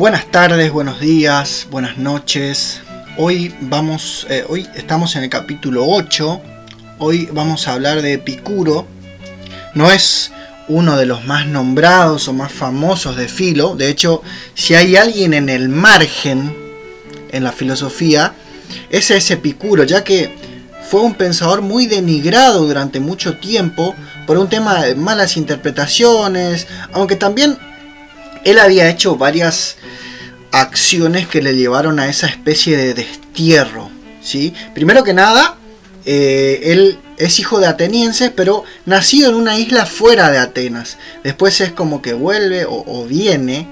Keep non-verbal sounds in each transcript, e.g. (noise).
Buenas tardes, buenos días, buenas noches. Hoy vamos, eh, hoy estamos en el capítulo 8. Hoy vamos a hablar de Epicuro. No es uno de los más nombrados o más famosos de Filo. De hecho, si hay alguien en el margen en la filosofía, ese es Epicuro, ya que fue un pensador muy denigrado durante mucho tiempo por un tema de malas interpretaciones, aunque también él había hecho varias acciones que le llevaron a esa especie de destierro. ¿sí? Primero que nada, eh, él es hijo de atenienses, pero nacido en una isla fuera de Atenas. Después es como que vuelve o, viene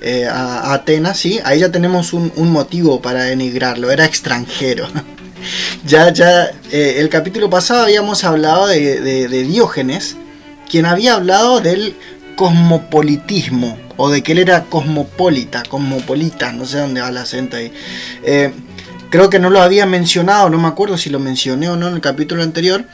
eh, a, Atenas, ¿sí? Ahí ya tenemos un, motivo para denigrarlo, era extranjero. (laughs) ya, ya, eh, el capítulo pasado habíamos hablado de, de Diógenes, quien había hablado del cosmopolitismo, o de que él era cosmopolita, cosmopolita, no sé dónde va el acento ahí. Eh, creo que no lo había mencionado, no me acuerdo si lo mencioné o no en el capítulo anterior,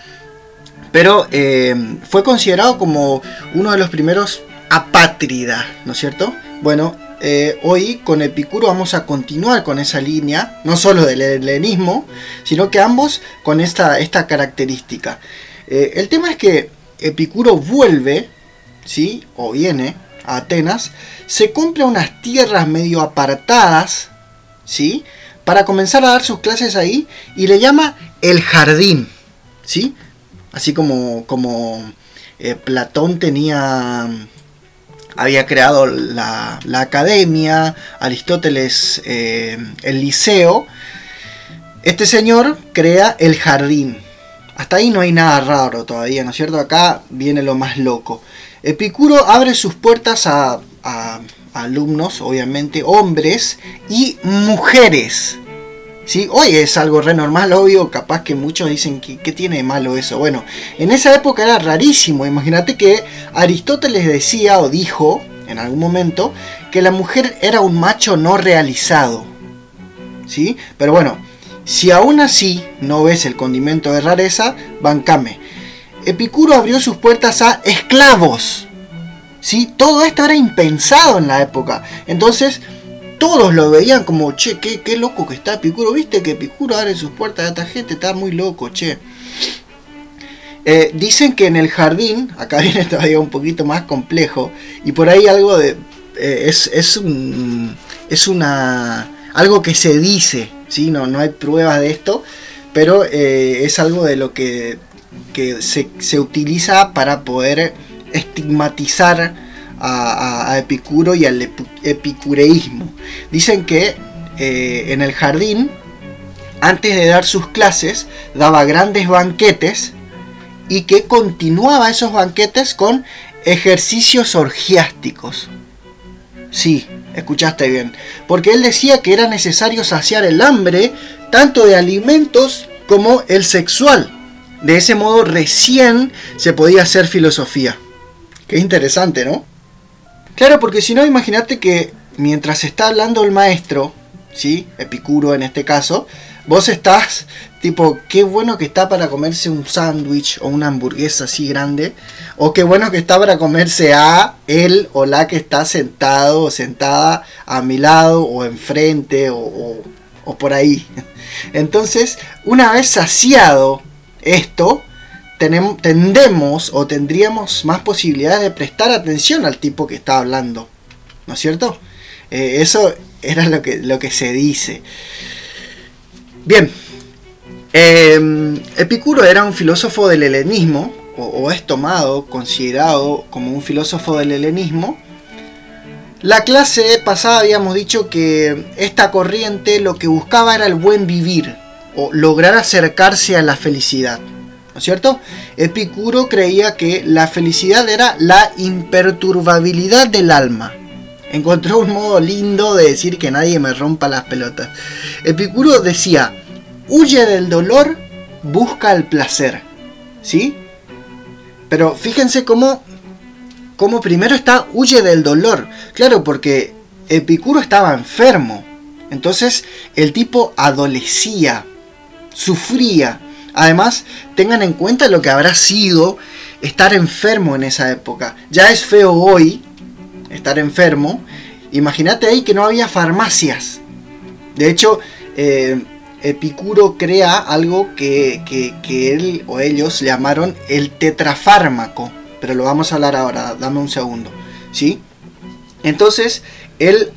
pero eh, fue considerado como uno de los primeros apátridas, ¿no es cierto? Bueno, eh, hoy con Epicuro vamos a continuar con esa línea, no solo del helenismo, sino que ambos con esta, esta característica. el tema es que Epicuro vuelve, ¿sí? O viene Atenas, se compra unas tierras medio apartadas, ¿sí? Para comenzar a dar sus clases ahí y le llama el jardín, ¿sí? Así como, como eh, Platón tenía, había creado la, academia, Aristóteles eh, el liceo, este señor crea el jardín. Hasta ahí no hay nada raro todavía, ¿no es cierto? Acá viene lo más loco. Epicuro abre sus puertas a, alumnos, obviamente, hombres y mujeres. ¿Sí? Hoy es algo re normal, obvio, capaz que muchos dicen que ¿qué tiene de malo eso. Bueno, en esa época era rarísimo. Imagínate que Aristóteles decía o dijo en algún momento que la mujer era un macho no realizado. ¿Sí? Pero bueno, si aún así no ves el condimento de rareza, bancame. Epicuro abrió sus puertas a esclavos. ¿sí? Todo esto era impensado en la época. Entonces, todos lo veían como, che, qué, loco que está Epicuro. ¿Viste que Epicuro abre sus puertas a esta gente? Está muy loco, che. Eh, dicen que en el jardín, acá (laughs) viene todavía un poquito más complejo, y por ahí algo de. Eh, es, es, un, es una. algo que se dice, ¿sí? no, no hay pruebas de esto, pero eh, es algo de lo que que se, utiliza para poder estigmatizar a, Epicuro y al epicureísmo. Dicen que eh, en el jardín, antes de dar sus clases, daba grandes banquetes y que continuaba esos banquetes con ejercicios orgiásticos. Sí, escuchaste bien. Porque él decía que era necesario saciar el hambre tanto de alimentos como el sexual. De ese modo recién se podía hacer filosofía. Qué interesante, ¿no? Claro, porque si no, imagínate que mientras está hablando el maestro, ¿sí? Epicuro en este caso, vos estás tipo, qué bueno que está para comerse un sándwich o una hamburguesa así grande, o qué bueno que está para comerse a él o la que está sentado o sentada a mi lado o enfrente o, o por ahí. (laughs) Entonces, una vez saciado esto, tendemos o tendríamos más posibilidades de prestar atención al tipo que está hablando. ¿No es cierto? Eh, eso era lo que, lo que se dice. Bien, em, Epicuro era un filósofo del helenismo, o, es tomado, considerado como un filósofo del helenismo. La clase pasada habíamos dicho que esta corriente lo que buscaba era el buen vivir, o lograr acercarse a la felicidad. ¿No ¿no es cierto? Epicuro creía que la felicidad era la imperturbabilidad del alma. Encontró un modo lindo de decir que nadie me rompa las pelotas. Epicuro decía, huye del dolor, busca el placer. ¿Sí? Pero fíjense cómo, cómo primero está huye del dolor. Claro, porque Epicuro estaba enfermo. Entonces el tipo adolecía, sufría. Además, tengan en cuenta lo que habrá sido estar enfermo en esa época. Ya es feo hoy estar enfermo. Imagínate ahí que no había farmacias. De hecho, eh, Epicuro crea algo que, él o ellos llamaron el tetrafármaco. Pero lo vamos a hablar ahora, dame un segundo. ¿Sí? Entonces, él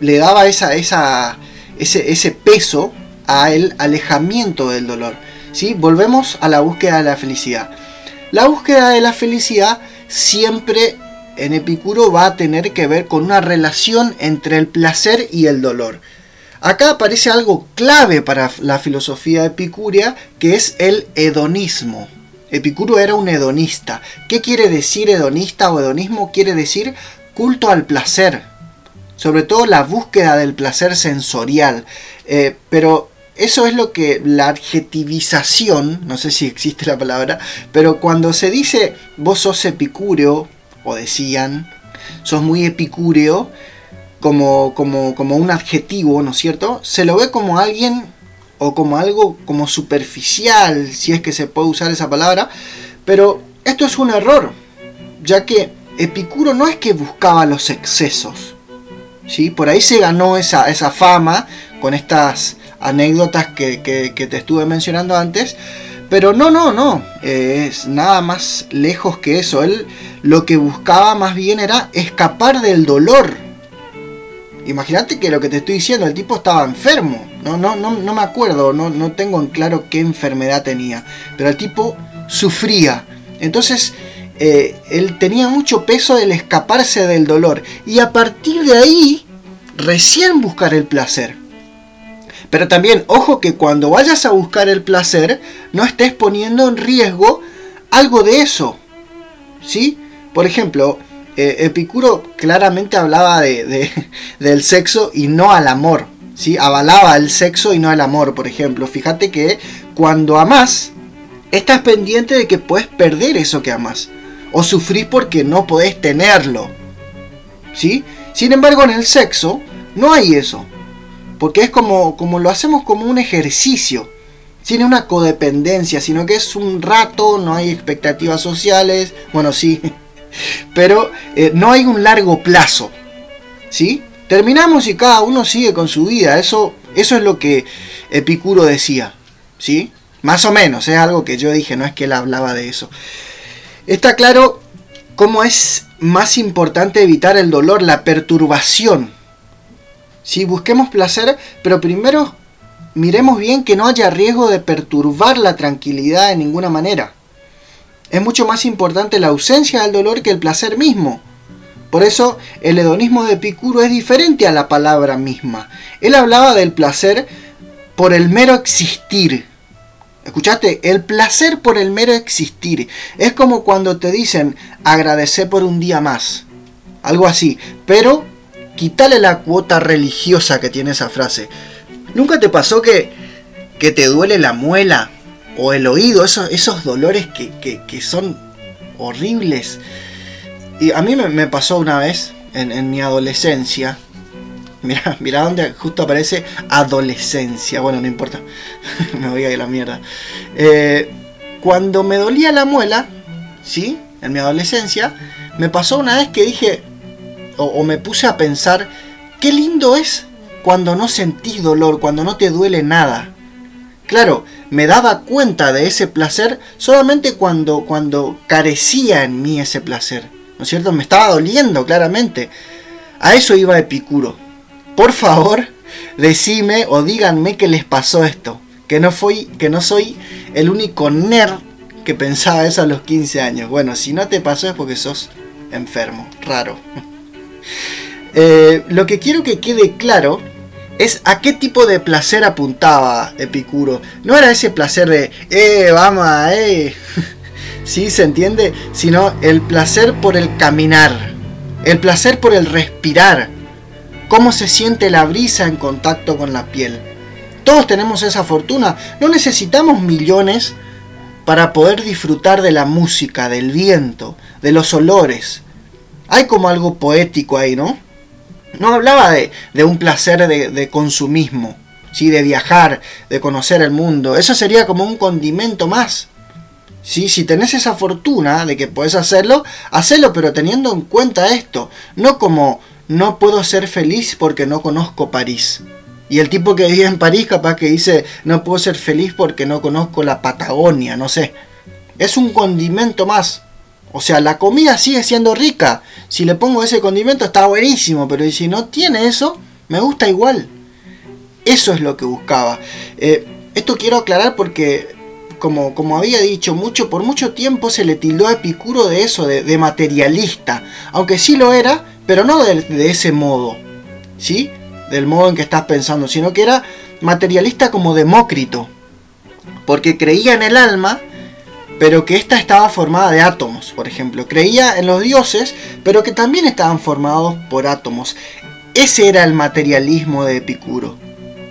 le daba esa, esa, ese, ese peso al alejamiento del dolor. ¿sí? Volvemos a la búsqueda de la felicidad. La búsqueda de la felicidad siempre en Epicuro va a tener que ver con una relación entre el placer y el dolor. Acá aparece algo clave para la filosofía epicúrea, que es el hedonismo. Epicuro era un hedonista. ¿Qué quiere decir hedonista o hedonismo? Quiere decir culto al placer. Sobre todo la búsqueda del placer sensorial. Eh, pero eso es lo que la adjetivización, no sé si existe la palabra, pero cuando se dice vos sos epicúreo, o decían, sos muy epicúreo, como, como, como un adjetivo, ¿no es cierto? Se lo ve como alguien o como algo como superficial, si es que se puede usar esa palabra, pero esto es un error, ya que Epicuro no es que buscaba los excesos, ¿sí? Por ahí se ganó esa, esa fama con estas anécdotas que, te estuve mencionando antes, pero no, no, no, es nada más lejos que eso. Él lo que buscaba más bien era escapar del dolor. Imagínate que lo que te estoy diciendo, el tipo estaba enfermo. No, no, no, no me acuerdo, no, no tengo en claro qué enfermedad tenía. Pero el tipo sufría. Entonces, eh, él tenía mucho peso del escaparse del dolor. Y a partir de ahí, recién buscar el placer. Pero también, ojo que cuando vayas a buscar el placer, no estés poniendo en riesgo algo de eso. ¿Sí? Por ejemplo, eh, Epicuro claramente hablaba de, (laughs) del sexo y no al amor. ¿sí? Avalaba el sexo y no el amor, por ejemplo. Fíjate que cuando amas, estás pendiente de que puedes perder eso que amas. O sufrir porque no podés tenerlo. ¿Sí? Sin embargo, en el sexo no hay eso. Porque es como, como lo hacemos como un ejercicio. Sin una codependencia, sino que es un rato, no hay expectativas sociales. Bueno, sí, (laughs) pero eh, no hay un largo plazo. ¿Sí? Terminamos y cada uno sigue con su vida. Eso, eso es lo que Epicuro decía. ¿Sí? Más o menos, es algo que yo dije, no es que él hablaba de eso. Está claro cómo es más importante evitar el dolor, la perturbación. Si busquemos placer, pero primero miremos bien que no haya riesgo de perturbar la tranquilidad de ninguna manera. Es mucho más importante la ausencia del dolor que el placer mismo. Por eso el hedonismo de Epicuro es diferente a la palabra misma. Él hablaba del placer por el mero existir. ¿Escuchaste? El placer por el mero existir. Es como cuando te dicen agradecer por un día más. Algo así. Pero quítale la cuota religiosa que tiene esa frase. ¿Nunca te pasó que, que te duele la muela o el oído, esos, esos dolores que, son horribles. Y a mí me, pasó una vez, en, mi adolescencia, (laughs) mira, mira donde justo aparece adolescencia, bueno, no importa, (laughs) me voy a ir a la mierda. Eh, cuando me dolía la muela, ¿sí? En mi adolescencia, me pasó una vez que dije, o, me puse a pensar, qué lindo es cuando no sentís dolor, cuando no te duele nada. Claro, me daba cuenta de ese placer solamente cuando, cuando carecía en mí ese placer. ¿No es cierto? Me estaba doliendo claramente. A eso iba Epicuro. Por favor, decime o díganme que les pasó esto. Que no, fui, que no soy el único nerd que pensaba eso a los 15 años. Bueno, si no te pasó es porque sos enfermo, raro. Eh, lo que quiero que quede claro es a qué tipo de placer apuntaba Epicuro. No era ese placer de, eh, vamos, eh. (laughs) ¿Sí se entiende? Sino el placer por el caminar, el placer por el respirar, cómo se siente la brisa en contacto con la piel. Todos tenemos esa fortuna, no necesitamos millones para poder disfrutar de la música, del viento, de los olores. Hay como algo poético ahí, ¿no? No hablaba de, un placer de, consumismo, ¿sí? de viajar, de conocer el mundo. Eso sería como un condimento más. ¿sí? Si tenés esa fortuna de que puedes hacerlo, hacelo, pero teniendo en cuenta esto. No como no puedo ser feliz porque no conozco París. Y el tipo que vive en París capaz que dice no puedo ser feliz porque no conozco la Patagonia, no sé. Es un condimento más. O sea, la comida sigue siendo rica. Si le pongo ese condimento está buenísimo, pero si no tiene eso, me gusta igual. Eso es lo que buscaba. Eh, esto quiero aclarar porque, como, como había dicho, mucho, por mucho tiempo se le tildó a Epicuro de eso, de, materialista. Aunque sí lo era, pero no de, de ese modo. ¿Sí? Del modo en que estás pensando, sino que era materialista como Demócrito. Porque creía en el alma pero que ésta estaba formada de átomos, por ejemplo. Creía en los dioses, pero que también estaban formados por átomos. Ese era el materialismo de Epicuro.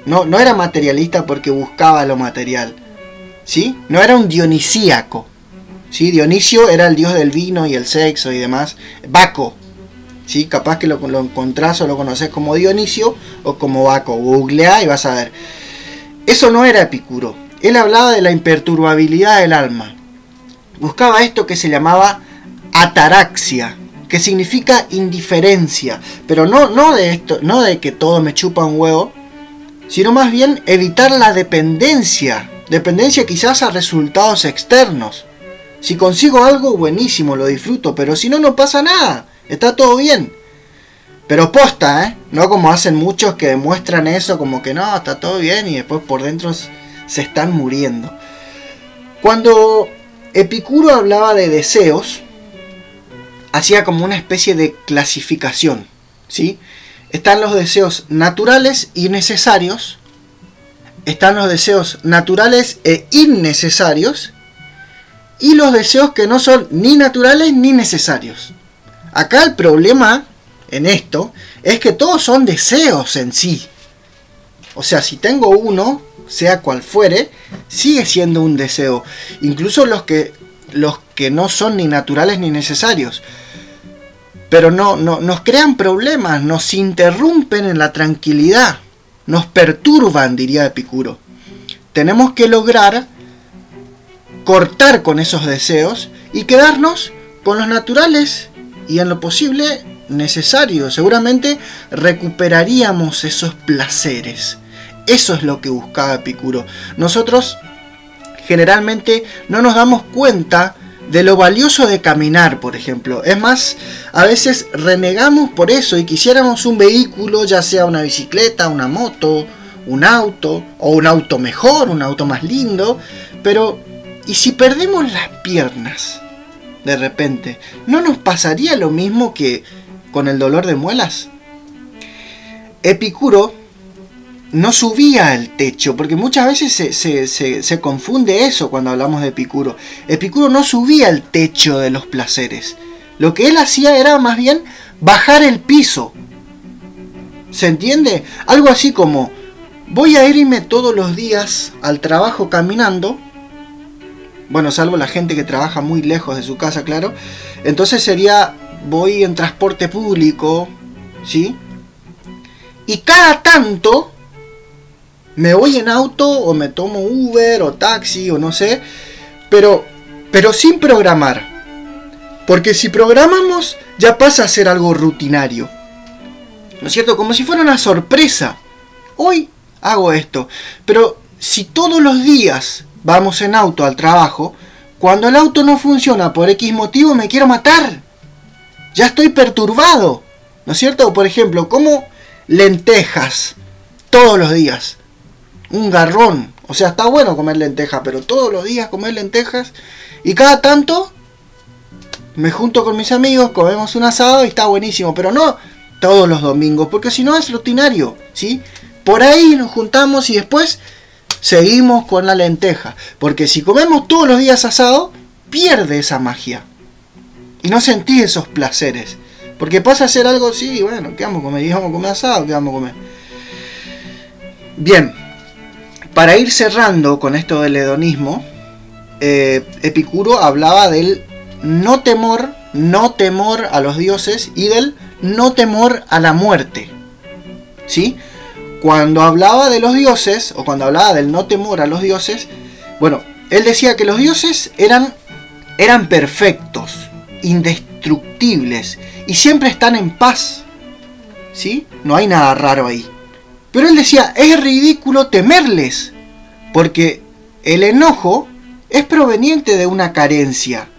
No, no era materialista porque buscaba lo material. ¿Sí? No era un dionisíaco. ¿Sí? Dionisio era el dios del vino y el sexo y demás. Baco. ¿Sí? Capaz que lo, lo encontrás o lo conoces como Dionisio o como Baco. Googlea y vas a ver. Eso no era Epicuro. Él hablaba de la imperturbabilidad del alma buscaba esto que se llamaba ataraxia, que significa indiferencia, pero no, no de esto, no de que todo me chupa un huevo, sino más bien evitar la dependencia, dependencia quizás a resultados externos. Si consigo algo, buenísimo, lo disfruto, pero si no, no pasa nada, está todo bien. Pero posta, ¿eh? No como hacen muchos que demuestran eso como que no, está todo bien y después por dentro se están muriendo. Cuando Epicuro hablaba de deseos, hacía como una especie de clasificación, ¿sí? Están los deseos naturales y necesarios, están los deseos naturales e innecesarios, y los deseos que no son ni naturales ni necesarios. Acá el problema en esto es que todos son deseos en sí. O sea, si tengo uno, sea cual fuere, sigue siendo un deseo. Incluso los que, los que no son ni naturales ni necesarios. Pero no, no, nos crean problemas, nos interrumpen en la tranquilidad, nos perturban, diría Epicuro. Tenemos que lograr cortar con esos deseos y quedarnos con los naturales y en lo posible necesarios. Seguramente recuperaríamos esos placeres. Eso es lo que buscaba Epicuro. Nosotros generalmente no nos damos cuenta de lo valioso de caminar, por ejemplo. Es más, a veces renegamos por eso y quisiéramos un vehículo, ya sea una bicicleta, una moto, un auto, o un auto mejor, un auto más lindo, pero ¿y si perdemos las piernas? De repente, ¿no nos pasaría lo mismo que con el dolor de muelas? Epicuro no subía al techo, porque muchas veces se, confunde eso cuando hablamos de Epicuro. Epicuro no subía al techo de los placeres. Lo que él hacía era más bien bajar el piso. ¿Se entiende? Algo así como, voy a irme todos los días al trabajo caminando. Bueno, salvo la gente que trabaja muy lejos de su casa, claro. Entonces sería, voy en transporte público, ¿sí? Y cada tanto me voy en auto o me tomo Uber o taxi o no sé, pero, pero sin programar. Porque si programamos ya pasa a ser algo rutinario. ¿No es cierto? Como si fuera una sorpresa. Hoy hago esto, pero si todos los días vamos en auto al trabajo, cuando el auto no funciona por X motivo me quiero matar. Ya estoy perturbado. ¿No es cierto? Por ejemplo, como lentejas todos los días un garrón. O sea, está bueno comer lentejas, pero todos los días comer lentejas. Y cada tanto me junto con mis amigos, comemos un asado y está buenísimo. Pero no todos los domingos, porque si no es rutinario, ¿sí? por ahí nos juntamos y después seguimos con la lenteja. Porque si comemos todos los días asado, pierde esa magia. Y no sentís esos placeres. Porque pasa a ser algo, sí, bueno, ¿qué vamos a comer? ¿Y vamos a comer asado? ¿Qué vamos a comer? Bien, para ir cerrando con esto del hedonismo, eh, Epicuro hablaba del no temor, no temor a los dioses y del no temor a la muerte. ¿Sí? Cuando hablaba de los dioses, o cuando hablaba del no temor a los dioses, bueno, él decía que los dioses eran, eran perfectos, indestructibles, y siempre están en paz. ¿Sí? No hay nada raro ahí. Pero él decía, es ridículo temerles, porque el enojo es proveniente de una carencia,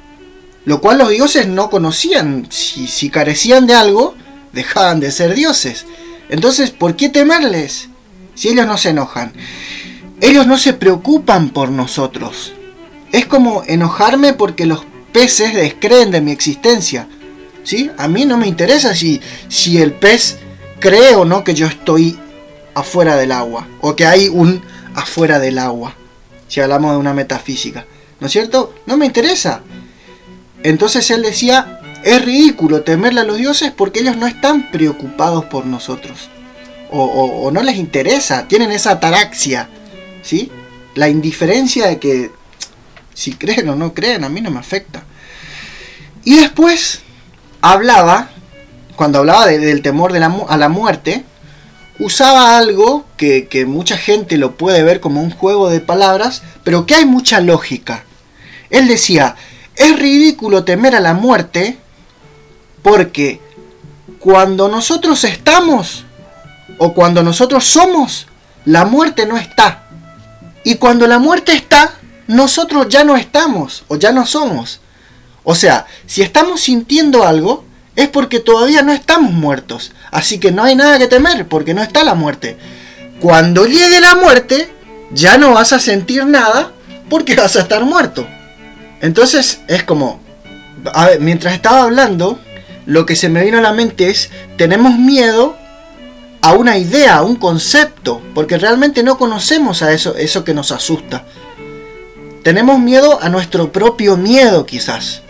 lo cual los dioses no conocían. Si, si carecían de algo, dejaban de ser dioses. Entonces, ¿por qué temerles? Si ellos no se enojan. Ellos no se preocupan por nosotros. Es como enojarme porque los peces descreen de mi existencia. ¿Sí? A mí no me interesa si, si el pez cree o no que yo estoy afuera del agua. O que hay un afuera del agua. Si hablamos de una metafísica. ¿No es cierto? No me interesa. Entonces él decía, es ridículo temerle a los dioses porque ellos no están preocupados por nosotros. O, no les interesa, tienen esa ataraxia. ¿Sí? La indiferencia de que si creen o no creen, a mí no me afecta. Y después hablaba, cuando hablaba del temor a la muerte, usaba algo que, que, mucha gente lo puede ver como un juego de palabras, pero que hay mucha lógica. Él decía, es ridículo temer a la muerte porque cuando nosotros estamos o cuando nosotros somos, la muerte no está. Y cuando la muerte está, nosotros ya no estamos o ya no somos. O sea, si estamos sintiendo algo, es porque todavía no estamos muertos. Así que no hay nada que temer porque no está la muerte. Cuando llegue la muerte, ya no vas a sentir nada porque vas a estar muerto. Entonces es como, a ver, mientras estaba hablando, lo que se me vino a la mente es, tenemos miedo a una idea, a un concepto, porque realmente no conocemos a eso, eso que nos asusta. Tenemos miedo a nuestro propio miedo quizás.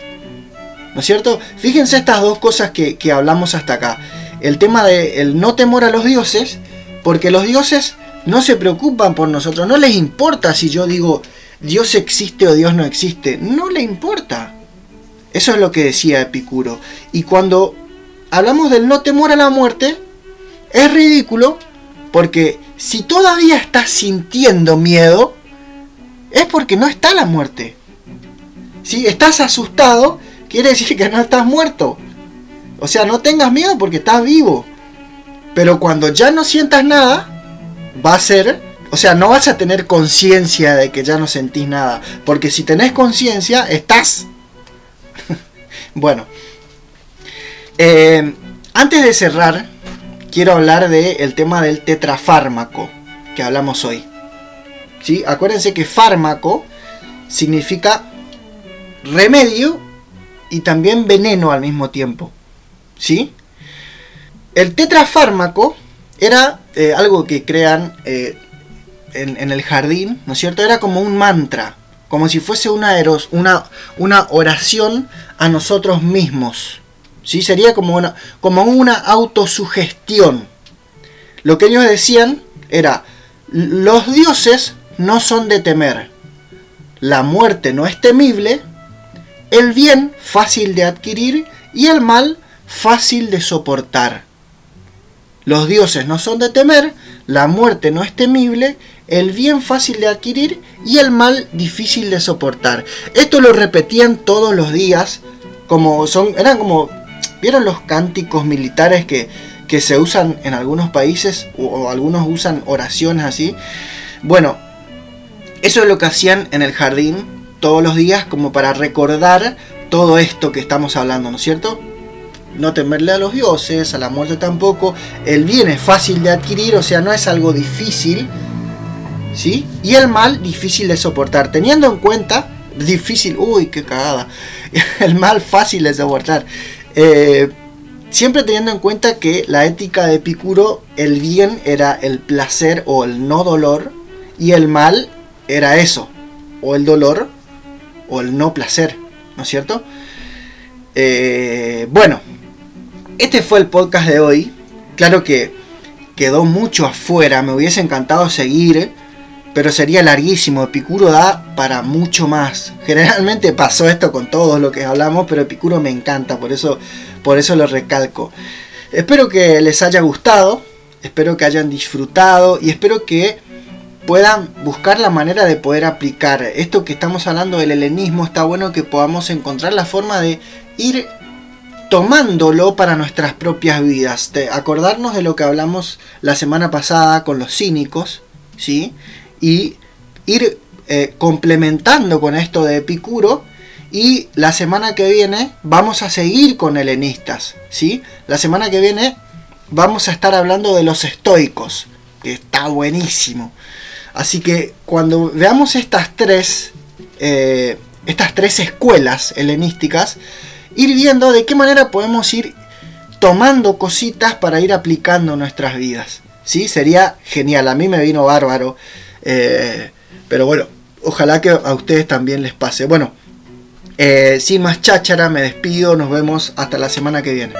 ¿No es cierto? Fíjense estas dos cosas que, hablamos hasta acá. El tema de el no temor a los dioses, porque los dioses no se preocupan por nosotros, no les importa si yo digo Dios existe o Dios no existe, no le importa. Eso es lo que decía Epicuro. Y cuando hablamos del no temor a la muerte, es ridículo porque si todavía estás sintiendo miedo, es porque no está la muerte. Si estás asustado, quiere decir que no estás muerto. O sea, no tengas miedo porque estás vivo. Pero cuando ya no sientas nada, va a ser, o sea, no vas a tener conciencia de que ya no sentís nada. Porque si tenés conciencia, estás. (laughs) bueno, eh, antes de cerrar, quiero hablar del tema del tetrafármaco que hablamos hoy. ¿Sí? Acuérdense que fármaco significa remedio y también veneno al mismo tiempo. ¿Sí? El tetrafármaco era eh, algo que crean eh, en, el jardín, ¿no es cierto? Era como un mantra, como si fuese una, oración a nosotros mismos. ¿Sí? Sería como una, como una autosugestión. Lo que ellos decían era, los dioses no son de temer, la muerte no es temible, el bien fácil de adquirir y el mal fácil de soportar. Los dioses no son de temer, la muerte no es temible, el bien fácil de adquirir y el mal difícil de soportar. Esto lo repetían todos los días, como son, eran como, ¿vieron los cánticos militares que, que se usan en algunos países o, o algunos usan oraciones así? Bueno, eso es lo que hacían en el jardín todos los días como para recordar todo esto que estamos hablando, ¿no es cierto? No temerle a los dioses, a la muerte tampoco. El bien es fácil de adquirir, o sea, no es algo difícil. ¿Sí? Y el mal difícil de soportar. Teniendo en cuenta, difícil, uy, qué cagada. (laughs) El mal fácil de soportar. Eh, siempre teniendo en cuenta que la ética de Epicuro, el bien era el placer o el no dolor, y el mal era eso, o el dolor o el no placer, ¿no es cierto? Eh, bueno, este fue el podcast de hoy. Claro que quedó mucho afuera, me hubiese encantado seguir, pero sería larguísimo. Epicuro da para mucho más. Generalmente pasó esto con todos lo que hablamos, pero Epicuro me encanta, por eso, por eso lo recalco. Espero que les haya gustado, espero que hayan disfrutado y espero que puedan buscar la manera de poder aplicar esto que estamos hablando del helenismo. Está bueno que podamos encontrar la forma de ir tomándolo para nuestras propias vidas. De acordarnos de lo que hablamos la semana pasada con los cínicos, ¿sí? Y ir eh, complementando con esto de Epicuro. Y la semana que viene vamos a seguir con helenistas, ¿sí? La semana que viene vamos a estar hablando de los estoicos, que está buenísimo. Así que cuando veamos estas tres, eh, estas tres escuelas helenísticas, ir viendo de qué manera podemos ir tomando cositas para ir aplicando nuestras vidas. ¿Sí? Sería genial, a mí me vino bárbaro. Eh, pero bueno, ojalá que a ustedes también les pase. Bueno, eh, sin más cháchara, me despido, nos vemos hasta la semana que viene.